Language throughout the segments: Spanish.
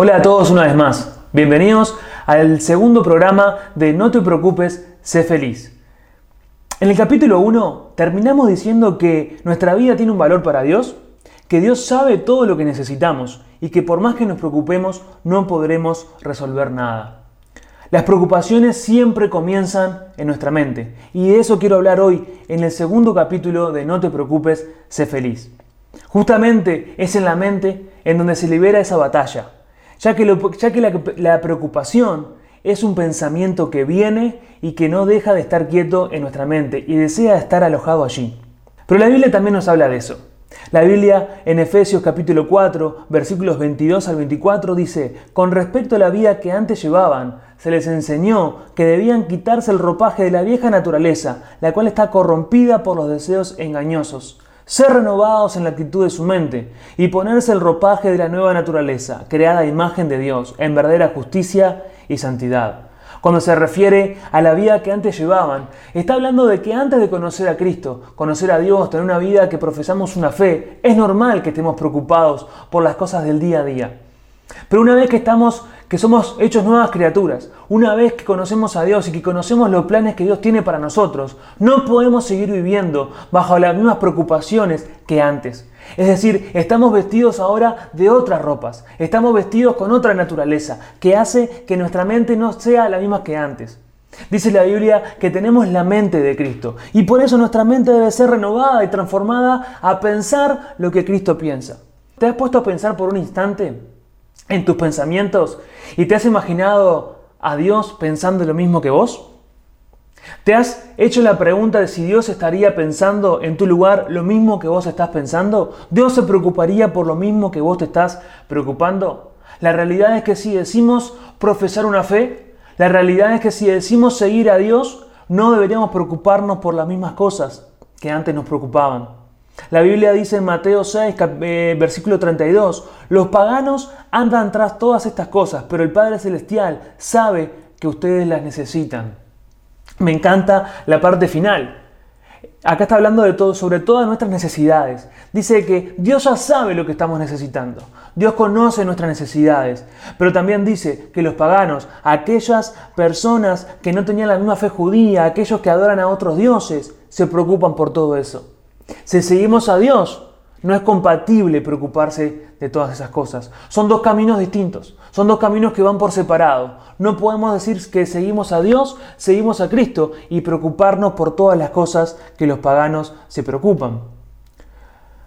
Hola a todos una vez más. Bienvenidos al segundo programa de No te preocupes, sé feliz. En el capítulo 1 terminamos diciendo que nuestra vida tiene un valor para Dios, que Dios sabe todo lo que necesitamos y que por más que nos preocupemos no podremos resolver nada. Las preocupaciones siempre comienzan en nuestra mente y de eso quiero hablar hoy en el segundo capítulo de No te preocupes, sé feliz. Justamente es en la mente en donde se libera esa batalla, ya que, la, la preocupación es un pensamiento que viene y que no deja de estar quieto en nuestra mente y desea estar alojado allí. Pero la Biblia también nos habla de eso. La Biblia en Efesios capítulo 4, versículos 22 al 24 dice, con respecto a la vida que antes llevaban, se les enseñó que debían quitarse el ropaje de la vieja naturaleza, la cual está corrompida por los deseos engañosos ser renovados en la actitud de su mente y ponerse el ropaje de la nueva naturaleza, creada a imagen de Dios, en verdadera justicia y santidad. Cuando se refiere a la vida que antes llevaban, está hablando de que antes de conocer a Cristo, conocer a Dios, tener una vida que profesamos una fe, es normal que estemos preocupados por las cosas del día a día. Pero una vez que estamos que somos hechos nuevas criaturas, una vez que conocemos a Dios y que conocemos los planes que Dios tiene para nosotros, no podemos seguir viviendo bajo las mismas preocupaciones que antes. Es decir, estamos vestidos ahora de otras ropas, estamos vestidos con otra naturaleza, que hace que nuestra mente no sea la misma que antes. Dice la Biblia que tenemos la mente de Cristo y por eso nuestra mente debe ser renovada y transformada a pensar lo que Cristo piensa. ¿Te has puesto a pensar por un instante en tus pensamientos y te has imaginado a Dios pensando lo mismo que vos? ¿Te has hecho la pregunta de si Dios estaría pensando en tu lugar lo mismo que vos estás pensando? ¿Dios se preocuparía por lo mismo que vos te estás preocupando? La realidad es que si decimos profesar una fe, la realidad es que si decimos seguir a Dios, no deberíamos preocuparnos por las mismas cosas que antes nos preocupaban. La Biblia dice en Mateo 6, eh, versículo 32, los paganos andan tras todas estas cosas, pero el Padre Celestial sabe que ustedes las necesitan. Me encanta la parte final. Acá está hablando de todo, sobre todas nuestras necesidades. Dice que Dios ya sabe lo que estamos necesitando. Dios conoce nuestras necesidades. Pero también dice que los paganos, aquellas personas que no tenían la misma fe judía, aquellos que adoran a otros dioses, se preocupan por todo eso. Si seguimos a Dios, no es compatible preocuparse de todas esas cosas. Son dos caminos distintos, son dos caminos que van por separado. No podemos decir que seguimos a Dios, seguimos a Cristo y preocuparnos por todas las cosas que los paganos se preocupan.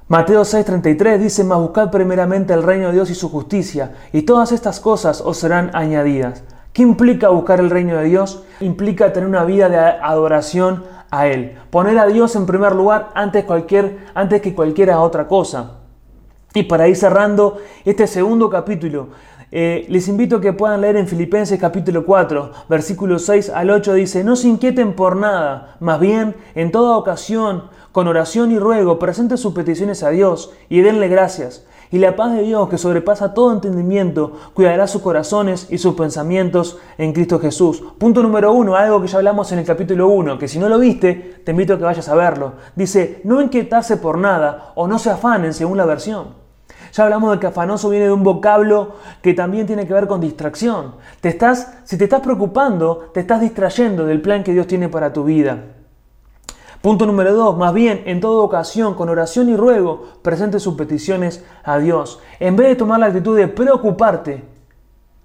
Mateo 6:33 dice, mas buscad primeramente el reino de Dios y su justicia, y todas estas cosas os serán añadidas. ¿Qué implica buscar el reino de Dios? Implica tener una vida de adoración a Él. Poner a Dios en primer lugar antes, cualquier, antes que cualquier otra cosa. Y para ir cerrando este segundo capítulo, eh, les invito a que puedan leer en Filipenses capítulo 4, versículos 6 al 8, dice, no se inquieten por nada, más bien en toda ocasión, con oración y ruego, presenten sus peticiones a Dios y denle gracias y la paz de Dios, que sobrepasa todo entendimiento, cuidará sus corazones y sus pensamientos en Cristo Jesús. Punto número uno, algo que ya hablamos en el capítulo 1, que si no lo viste, te invito a que vayas a verlo. Dice, no inquietarse por nada o no se afanen según la versión. Ya hablamos de que afanoso viene de un vocablo que también tiene que ver con distracción. Te estás, si te estás preocupando, te estás distrayendo del plan que Dios tiene para tu vida. Punto número dos, más bien, en toda ocasión, con oración y ruego, presente sus peticiones a Dios. En vez de tomar la actitud de preocuparte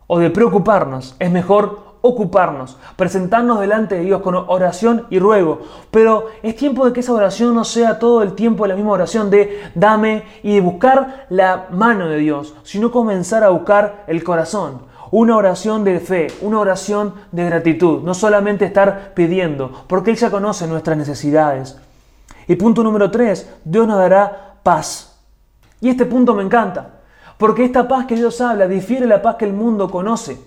o de preocuparnos, es mejor ocuparnos, presentarnos delante de Dios con oración y ruego. Pero es tiempo de que esa oración no sea todo el tiempo la misma oración de dame y de buscar la mano de Dios, sino comenzar a buscar el corazón una oración de fe, una oración de gratitud, no solamente estar pidiendo, porque Él ya conoce nuestras necesidades. Y punto número tres, Dios nos dará paz. Y este punto me encanta, porque esta paz que Dios habla difiere la paz que el mundo conoce.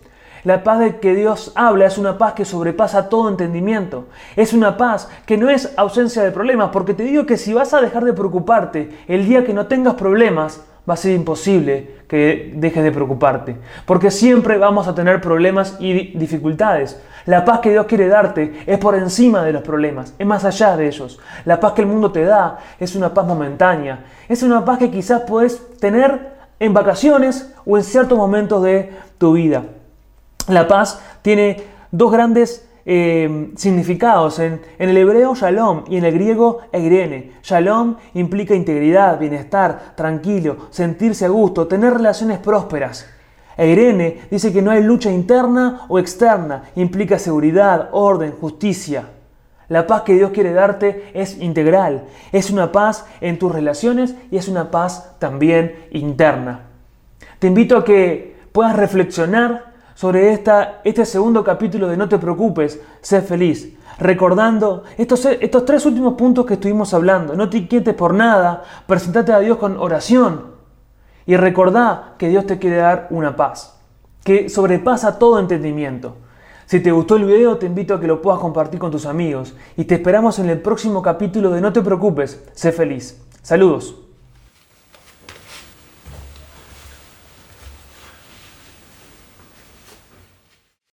La paz de que Dios habla es una paz que sobrepasa todo entendimiento. Es una paz que no es ausencia de problemas, porque te digo que si vas a dejar de preocuparte el día que no tengas problemas, va a ser imposible que dejes de preocuparte, porque siempre vamos a tener problemas y dificultades. La paz que Dios quiere darte es por encima de los problemas, es más allá de ellos. La paz que el mundo te da es una paz momentánea, es una paz que quizás puedes tener en vacaciones o en ciertos momentos de tu vida. La paz tiene dos grandes eh, significados. En, en, el hebreo shalom y en el griego eirene. Shalom implica integridad, bienestar, tranquilo, sentirse a gusto, tener relaciones prósperas. Eirene dice que no hay lucha interna o externa, implica seguridad, orden, justicia. La paz que Dios quiere darte es integral, es una paz en tus relaciones y es una paz también interna. Te invito a que puedas reflexionar sobre esta, este segundo capítulo de No te preocupes, sé feliz, recordando estos, estos tres últimos puntos que estuvimos hablando. No te inquietes por nada, presentate a Dios con oración y recordá que Dios te quiere dar una paz que sobrepasa todo entendimiento. Si te gustó el video, te invito a que lo puedas compartir con tus amigos y te esperamos en el próximo capítulo de No te preocupes, sé feliz. Saludos.